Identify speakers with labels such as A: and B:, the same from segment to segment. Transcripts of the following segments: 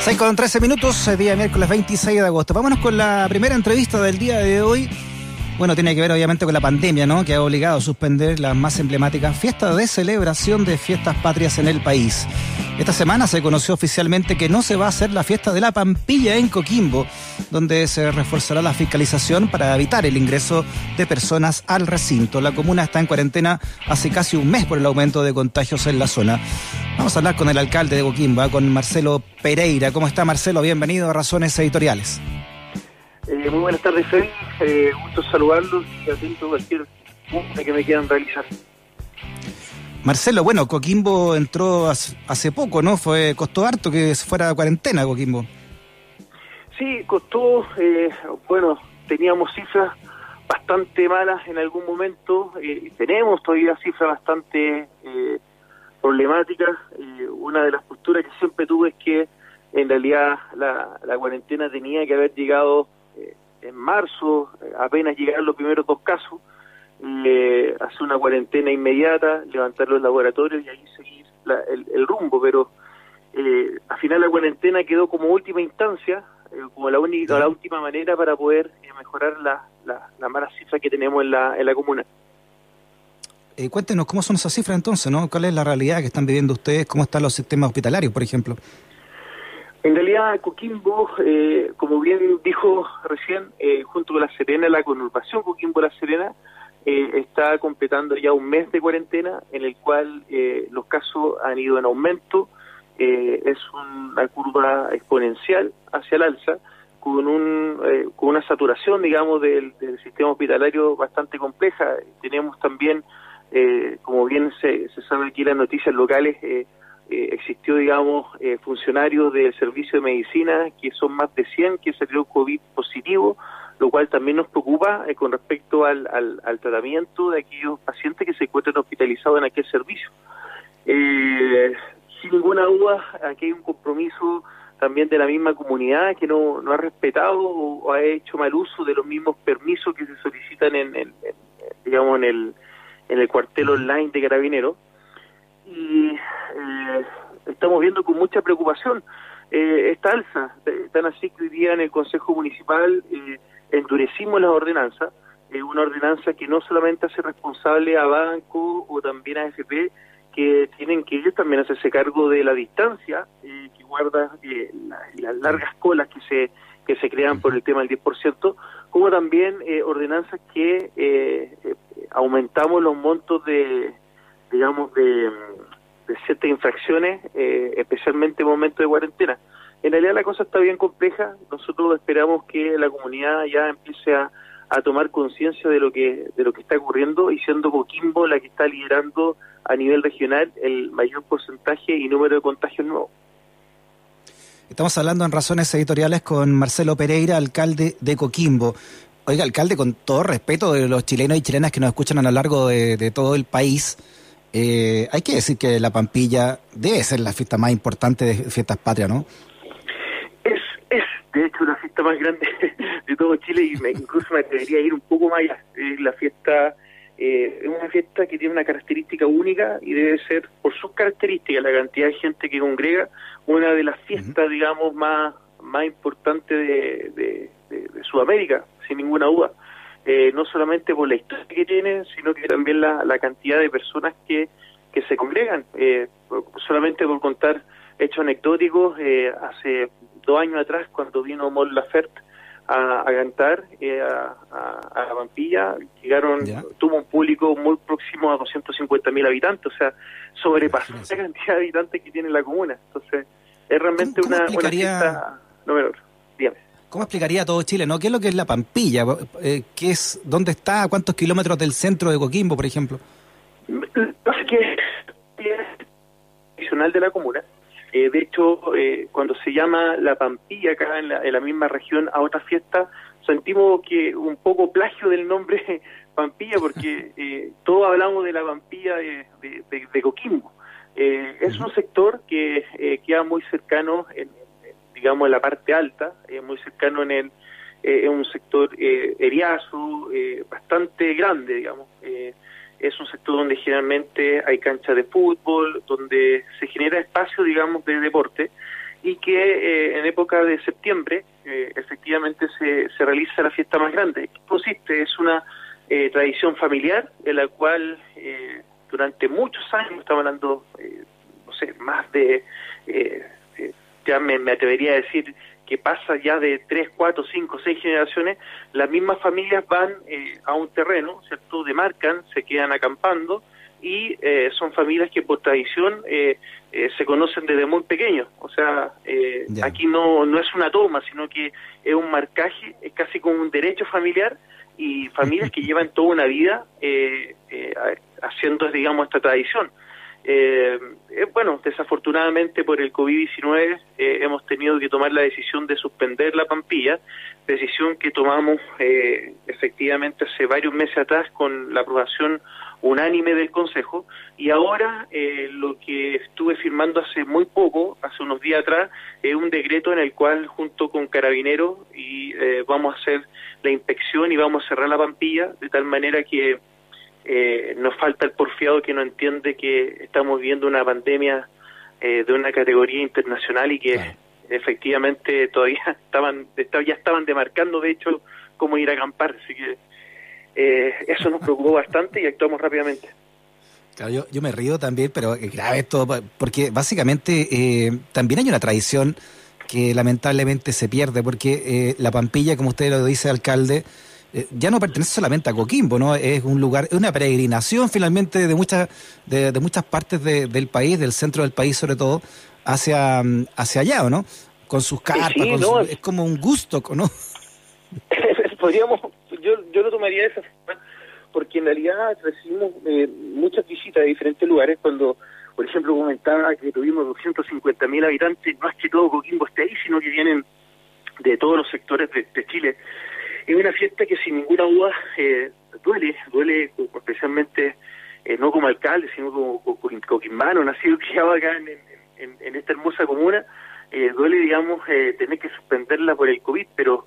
A: 6 con 13 minutos, día miércoles 26 de agosto. Vámonos con la primera entrevista del día de hoy. Bueno, tiene que ver obviamente con la pandemia, ¿no? Que ha obligado a suspender las más emblemáticas fiestas de celebración de fiestas patrias en el país. Esta semana se conoció oficialmente que no se va a hacer la fiesta de la Pampilla en Coquimbo, donde se reforzará la fiscalización para evitar el ingreso de personas al recinto. La comuna está en cuarentena hace casi un mes por el aumento de contagios en la zona. Vamos a hablar con el alcalde de Coquimbo, con Marcelo Pereira. ¿Cómo está Marcelo? Bienvenido a Razones Editoriales.
B: Eh, muy buenas tardes, Freddy. Eh, gusto saludarlos y atento a cualquier que me quieran realizar.
A: Marcelo, bueno, Coquimbo entró hace poco, ¿no? Fue costó harto que fuera a cuarentena Coquimbo.
B: Sí, costó, eh, bueno, teníamos cifras bastante malas en algún momento, eh, tenemos todavía cifras bastante eh, problemáticas. una de las posturas que siempre tuve es que en realidad la, la cuarentena tenía que haber llegado en marzo, apenas llegaron los primeros dos casos, eh, hacer una cuarentena inmediata, levantar los laboratorios y ahí seguir el, rumbo, pero eh, al final la cuarentena quedó como última instancia, eh, como la, única, la última manera para poder eh, mejorar la, la, mala cifra que tenemos en la, en la comuna.
A: cuéntenos cómo son esas cifras entonces, ¿no? ¿Cuál es la realidad que están viviendo ustedes? ¿Cómo están los sistemas hospitalarios, por ejemplo?
B: En realidad, Coquimbo, eh, como bien dijo recién, eh, junto con La Serena, la conurbación Coquimbo-La Serena, eh, está completando ya un mes de cuarentena en el cual los casos han ido en aumento, es una curva exponencial hacia el alza, con, un, con una saturación, digamos, del, del, sistema hospitalario bastante compleja. Tenemos también, como bien se, se sabe aquí las noticias locales, eh, existió, digamos, eh, funcionarios del servicio de medicina, que son más de 100 que salió COVID positivo, lo cual también nos preocupa eh, con respecto al, al, tratamiento de aquellos pacientes que se encuentran hospitalizados en aquel servicio. sin ninguna duda, aquí hay un compromiso también de la misma comunidad que no, no ha respetado o, ha hecho mal uso de los mismos permisos que se solicitan en, en digamos, en el, en el cuartel online de Carabineros y eh, estamos viendo con mucha preocupación eh, esta alza. Tan así que hoy día en el Consejo Municipal eh, endurecimos las ordenanzas, una ordenanza que no solamente hace responsable a banco o también a FP, que tienen que ellos también hacerse cargo de la distancia que guarda las largas colas que se que se crean por el tema del 10%, como también ordenanzas que aumentamos los montos de digamos, de, ciertas infracciones, eh, especialmente en momentos de cuarentena. En realidad la cosa está bien compleja, nosotros esperamos que la comunidad ya empiece a, tomar conciencia de lo que de lo que está ocurriendo y siendo Coquimbo la que está liderando a nivel regional el mayor porcentaje y número de contagios nuevos.
A: Estamos hablando en Razones Editoriales con Marcelo Pereira, alcalde de Coquimbo. Oiga, alcalde, con todo respeto de los chilenos y chilenas que nos escuchan a lo largo de todo el país, eh, hay que decir que la Pampilla debe ser la fiesta más importante de fiestas patrias, ¿no?
B: Es, es de hecho, la fiesta más grande de todo Chile y me, incluso me atrevería a ir un poco más allá. Es la fiesta, eh, es una fiesta que tiene una característica única y debe ser, por sus características, la cantidad de gente que congrega, una de las fiestas, digamos, más, más importantes de, de, de Sudamérica, sin ninguna duda. Eh, no solamente por la historia que tiene, sino que también la, cantidad de personas que, que se congregan. Eh, solamente por contar hechos anecdóticos, eh, hace dos años atrás, cuando vino Mon Laferte a, cantar a, la Pampilla, llegaron, tuvo un público muy próximo a 250 mil habitantes, o sea, sobrepasó la cantidad de habitantes que tiene la comuna. Entonces, es realmente una, una fiesta no menor. Dígame.
A: ¿Cómo explicaría todo Chile, no? ¿Qué es lo que es la Pampilla? Eh, ¿Qué es, ¿Dónde está? ¿Cuántos kilómetros del centro de Coquimbo, por ejemplo?
B: Es que es tradicional de la comuna. Eh, de hecho, eh, cuando se llama la Pampilla acá en la, misma región a otra fiesta, sentimos que un poco plagio del nombre Pampilla, porque eh, todos hablamos de la Pampilla de, de Coquimbo. es un sector que queda muy cercano en, digamos, en la parte alta, eh, muy cercano en el, eh, es un sector eh, eriazo, eh, bastante grande, digamos. es un sector donde generalmente hay canchas de fútbol, donde se genera espacio, digamos, de deporte. y que en época de septiembre efectivamente se, se realiza la fiesta más grande. ¿Qué consiste? Es una tradición familiar en la cual durante muchos años, estamos hablando, no sé, más de, ya me, me atrevería a decir, que pasa ya de tres, cuatro, cinco, seis generaciones, las mismas familias van eh, a un terreno, ¿cierto? Demarcan, se quedan acampando y eh, son familias que por tradición eh, se conocen desde muy pequeños. O sea, aquí no, no es una toma, sino que es un marcaje, es casi como un derecho familiar y familias que llevan toda una vida haciendo, digamos, esta tradición. Eh, eh, bueno, desafortunadamente por el COVID-19 eh, hemos tenido que tomar la decisión de suspender la Pampilla, decisión que tomamos eh, efectivamente hace varios meses atrás con la aprobación unánime del Consejo. Y ahora lo que estuve firmando hace muy poco, hace unos días atrás, es un decreto en el cual junto con Carabineros y vamos a hacer la inspección y vamos a cerrar la Pampilla de tal manera que eh, nos falta el porfiado que no entiende que estamos viviendo una pandemia eh, de una categoría internacional y que efectivamente todavía estaban ya estaban demarcando de hecho cómo ir a acampar. Así que eh, eso nos preocupó bastante y actuamos rápidamente.
A: Claro, yo, yo me río también, pero grave esto, porque básicamente eh, también hay una tradición que lamentablemente se pierde, porque la Pampilla, como usted lo dice, alcalde, eh, ya no pertenece solamente a Coquimbo, ¿no? Es un lugar, es una peregrinación finalmente de muchas, de, muchas partes del país, del centro del país sobre todo, hacia, hacia allá, ¿no? Con sus carpas, es como un gusto, ¿no?
B: Podríamos, yo, yo lo tomaría de esa forma, porque en realidad recibimos eh, muchas visitas de diferentes lugares cuando por ejemplo, comentaba que tuvimos 250 mil habitantes, no es que todo Coquimbo esté ahí, sino que vienen de todos los sectores de Chile es una fiesta que sin ninguna duda eh, duele, duele especialmente eh, no como alcalde, sino como, coquimbano, nacido y criado acá en, en, esta hermosa comuna, eh, duele, digamos, tener que suspenderla por el COVID, pero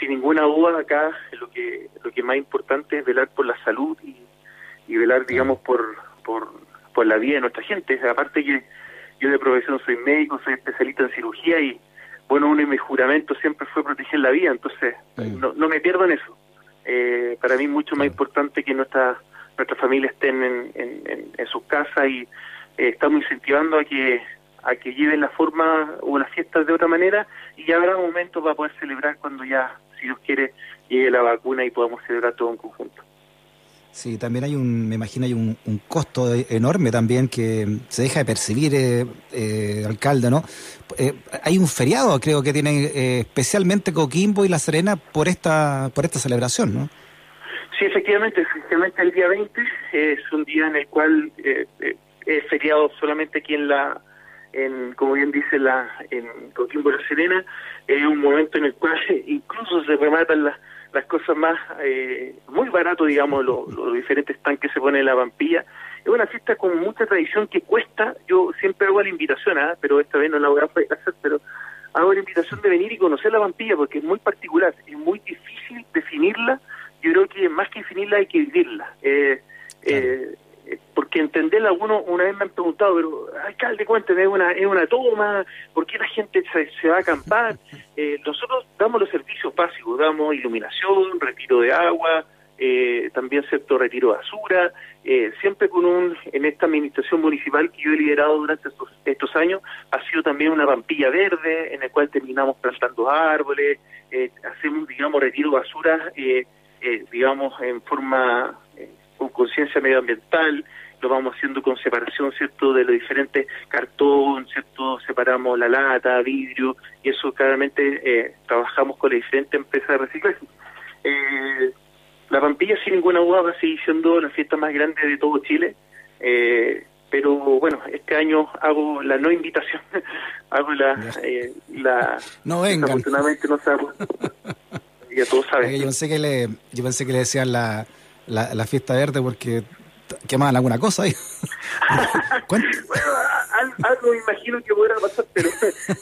B: sin ninguna duda acá lo que lo que más importante es velar por la salud y, y velar, digamos, por, por, por la vida de nuestra gente. Aparte que yo de profesión soy médico, soy especialista en cirugía y bueno, uno de mis juramentos siempre fue proteger la vida, entonces no, no, me pierdo en eso. Eh, para mí es mucho más importante que nuestra, nuestra familia estén en, en, en, sus casas y eh, estamos incentivando a que a que lleven la forma o las fiestas de otra manera y ya habrá momentos para poder celebrar cuando ya, si Dios quiere, llegue la vacuna y podamos celebrar todo en conjunto.
A: Sí, también hay un, me imagino, hay un, costo enorme también que se deja de percibir, eh, eh alcalde, ¿no? Eh, hay un feriado, creo que tiene eh, especialmente Coquimbo y La Serena por esta, por esta celebración, ¿no?
B: Sí, efectivamente, efectivamente el día 20 es un día en el cual es feriado solamente aquí en la, en, como bien dice la, en Coquimbo y La Serena, es un momento en el cual incluso se rematan las las cosas más, eh, muy barato, digamos, los diferentes tanques se ponen en la vampilla. Es una fiesta con mucha tradición que cuesta, yo siempre hago la invitación, ¿ah? pero esta vez no la voy a hacer, pero hago la invitación de venir y conocer la vampilla porque es muy particular, es muy difícil definirla, yo creo que más que definirla hay que vivirla. Eh, eh, porque entenderla, algunos una vez me han preguntado, pero alcalde, cuénteme, es una, es una toma, ¿por qué la gente se, va a acampar? Eh, nosotros damos los servicios básicos, damos iluminación, retiro de agua, eh, también cierto retiro de basura, eh, siempre con un, en esta administración municipal que yo he liderado durante estos, estos años, ha sido también una rampilla verde en la cual terminamos plantando árboles, hacemos, digamos, retiro de basura, digamos, en forma con conciencia medioambiental, lo vamos haciendo con separación, ¿cierto?, de los diferentes cartón, ¿cierto?, separamos la lata, vidrio, y eso claramente eh, trabajamos con las diferentes empresas de reciclaje. Eh, la Pampilla, sin ninguna duda, va a seguir siendo la fiesta más grande de todo Chile, eh, pero bueno, este año hago la no invitación, hago la... la
A: no vengan.
B: Afortunadamente no sabemos. ya todos saben.
A: Yo pensé que le, yo pensé que le decían la la, la fiesta verde porque quemaban alguna cosa ahí.
B: bueno, algo me imagino que podrá pasar, pero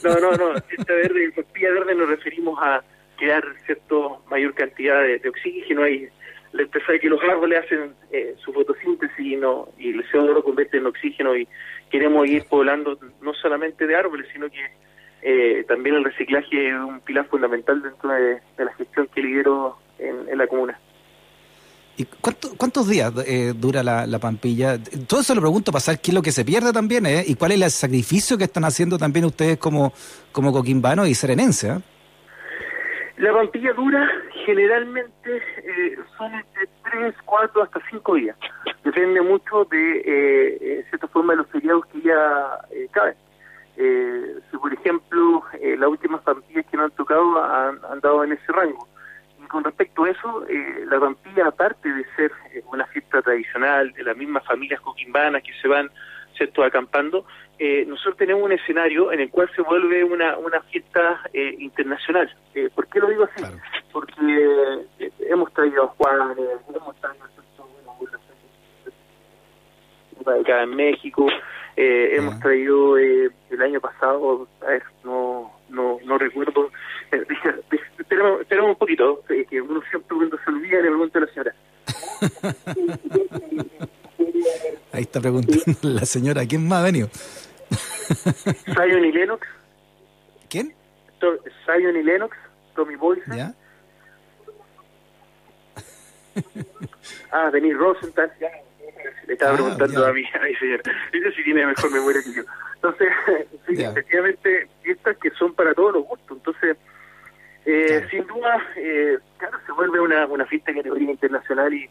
B: no, no, no, fiesta verde, en fiesta verde nos referimos a crear cierto mayor cantidad de, oxígeno y la de que los árboles hacen eh, su fotosíntesis y, no, y el CO2 lo convierte en oxígeno y queremos ir poblando no solamente de árboles, sino que eh, también el reciclaje es un pilar fundamental dentro de, la gestión que lidero en, la comuna.
A: ¿Y cuántos días eh, dura la, Pampilla? Todo eso lo pregunto para saber qué es lo que se pierde también ¿eh? y cuál es el sacrificio que están haciendo también ustedes como, como coquimbanos y serenense. ¿eh?
B: La Pampilla dura generalmente eh, son entre 3, 4 hasta 5 días. Depende mucho de cierta forma de los feriados que ya caben. Eh, si por ejemplo eh, las últimas pampillas que nos han tocado han, dado en ese rango. Con respecto a eso, eh, la pampilla, aparte de ser eh, una fiesta tradicional de las mismas familias coquimbanas que se van ¿cierto? acampando, nosotros tenemos un escenario en el cual se vuelve una, una fiesta internacional. ¿Por qué lo digo así? Porque hemos traído a Juanes, hemos traído a acá en México, eh, hemos traído eh, el año pasado, a ver, no, no, no recuerdo, eh, que uno siempre cuando se olvida el momento de la señora.
A: Ahí está preguntando la señora, ¿quién más ha venido?
B: Zion y Lennox.
A: ¿Quién?
B: Zion y Lennox, Tommy Boyce.
A: ¿Ya?
B: ah, Denis Rosenthal, le estaba ah, preguntando a mi, a mi señora. Ella sí tiene mejor memoria que yo. Entonces, sí, efectivamente, fiestas que son para todos los gustos. Entonces, eh, sin duda, eh, fiesta de categoría internacional y,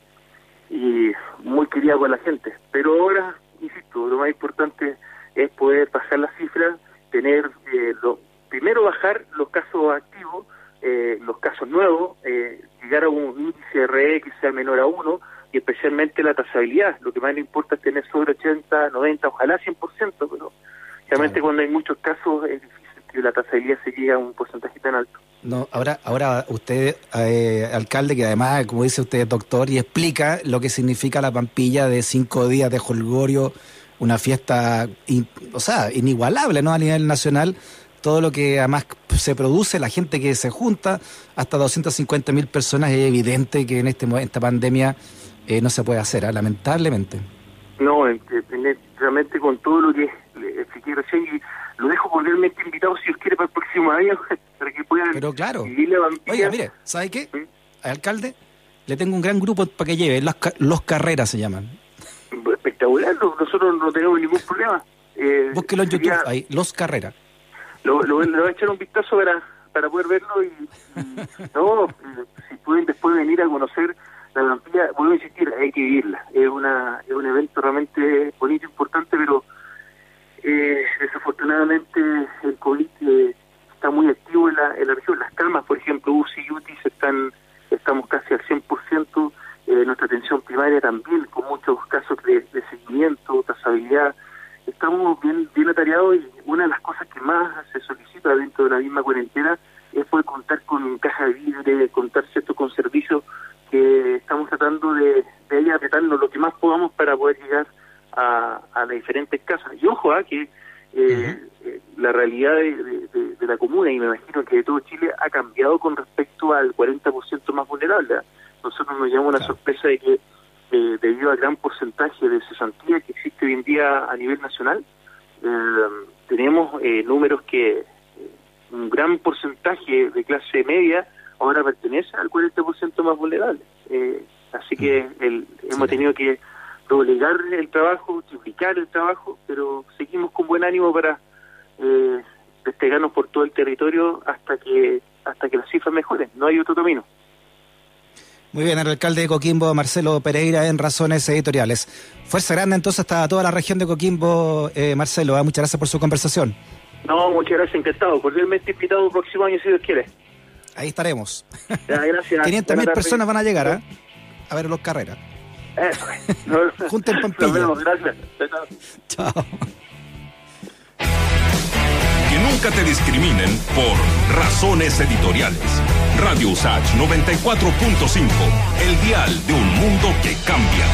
B: y muy querida por la gente. Pero ahora, insisto, lo más importante es poder pasar las cifras, tener, eh, lo, primero bajar los casos activos, eh, los casos nuevos, eh, llegar a un índice RE que sea menor a uno, y especialmente la tasabilidad. Lo que más le importa es tener sobre 80, 90, ojalá 100%, pero realmente cuando hay muchos casos es difícil que la tasabilidad se llegue a un porcentaje tan alto.
A: No, ahora, ahora usted, eh, alcalde, que además, como dice usted, doctor, y explica lo que significa la pampilla de cinco días de holgorio, una fiesta, o sea, inigualable, ¿no? A nivel nacional, todo lo que además se produce, la gente que se junta, hasta 250 mil personas, es evidente que en este esta pandemia eh, no se puede hacer, ¿ah? lamentablemente.
B: No, realmente con todo lo que expliqué recién, y lo dejo cordialmente invitado si os quiere para el próximo año, para que puedan
A: Pero claro. Oiga, mire, ¿sabe qué? Alcalde, le tengo un gran grupo para que lleve, los, los carreras se llaman.
B: Espectacular, nosotros no tenemos ningún problema.
A: Eh, Búsquelo en YouTube, ahí, Los Carreras.
B: Lo, lo, le voy a echar un vistazo para, para poder verlo y, no, si pueden después venir a conocer la Gran vuelvo a insistir, hay que vivirla. Es, una, es un evento realmente bonito, importante, eh, desafortunadamente el COVID eh, está muy activo en la, en la región. Las camas, por ejemplo, UCI y UTIS están, estamos casi al 100%. Eh, nuestra atención primaria también, con muchos casos de, seguimiento, trazabilidad. Estamos bien, bien atareados y una de las cosas que más se solicita dentro de la misma cuarentena es poder contar con caja de vidrio, contar cierto con servicios que estamos tratando de, de ir apretarnos lo que más podamos para poder llegar a, a las diferentes casas. Y ojo, ¿ah? que eh, eh, la realidad de, la comuna, y me imagino que de todo Chile, ha cambiado con respecto al 40% más vulnerable. Nosotros nos llamamos una sorpresa de que eh, debido al gran porcentaje de cesantía que existe hoy en día a nivel nacional, tenemos números que un gran porcentaje de clase media ahora pertenece al 40% más vulnerable. Eh, así que el, hemos tenido que doblegar el trabajo, triplicar el trabajo, pero seguimos con buen ánimo para eh, despegarnos por todo el territorio hasta que hasta que las cifras mejoren. No hay otro camino.
A: Muy bien, el alcalde de Coquimbo, Marcelo Pereira, en Razones Editoriales. Fuerza grande entonces hasta toda la región de Coquimbo, eh, Marcelo. ¿eh? Muchas gracias por su conversación.
B: No, muchas gracias, encantado. Cordialmente invitado el próximo año, si Dios quiere.
A: Ahí estaremos.
B: Ya, gracias.
A: 500 mil personas van a llegar ¿eh? a ver los carreras.
B: Eso.
A: Junten Pampilla.
B: gracias.
A: Chao.
C: Que nunca te discriminen por razones editoriales. Radio Usach 94.5, el dial de un mundo que cambia.